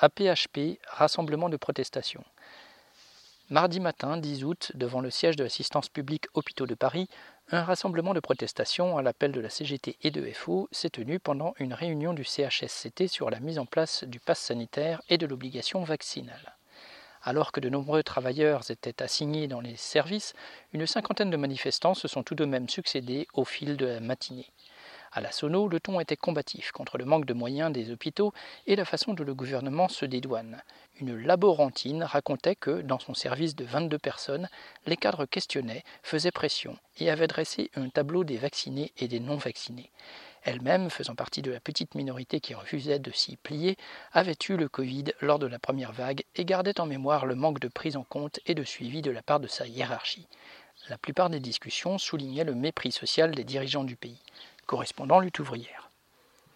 APHP, rassemblement de protestation. Mardi matin 10 août, devant le siège de l'assistance publique Hôpitaux de Paris, un rassemblement de protestation à l'appel de la CGT et de FO s'est tenu pendant une réunion du CHSCT sur la mise en place du pass sanitaire et de l'obligation vaccinale. Alors que de nombreux travailleurs étaient assignés dans les services, une cinquantaine de manifestants se sont tout de même succédés au fil de la matinée. À la Sono, le ton était combatif contre le manque de moyens des hôpitaux et la façon dont le gouvernement se dédouane. Une laborantine racontait que, dans son service de 22 personnes, les cadres questionnaient, faisaient pression et avaient dressé un tableau des vaccinés et des non-vaccinés. Elle-même, faisant partie de la petite minorité qui refusait de s'y plier, avait eu le Covid lors de la première vague et gardait en mémoire le manque de prise en compte et de suivi de la part de sa hiérarchie. La plupart des discussions soulignaient le mépris social des dirigeants du pays correspondant lutte ouvrière.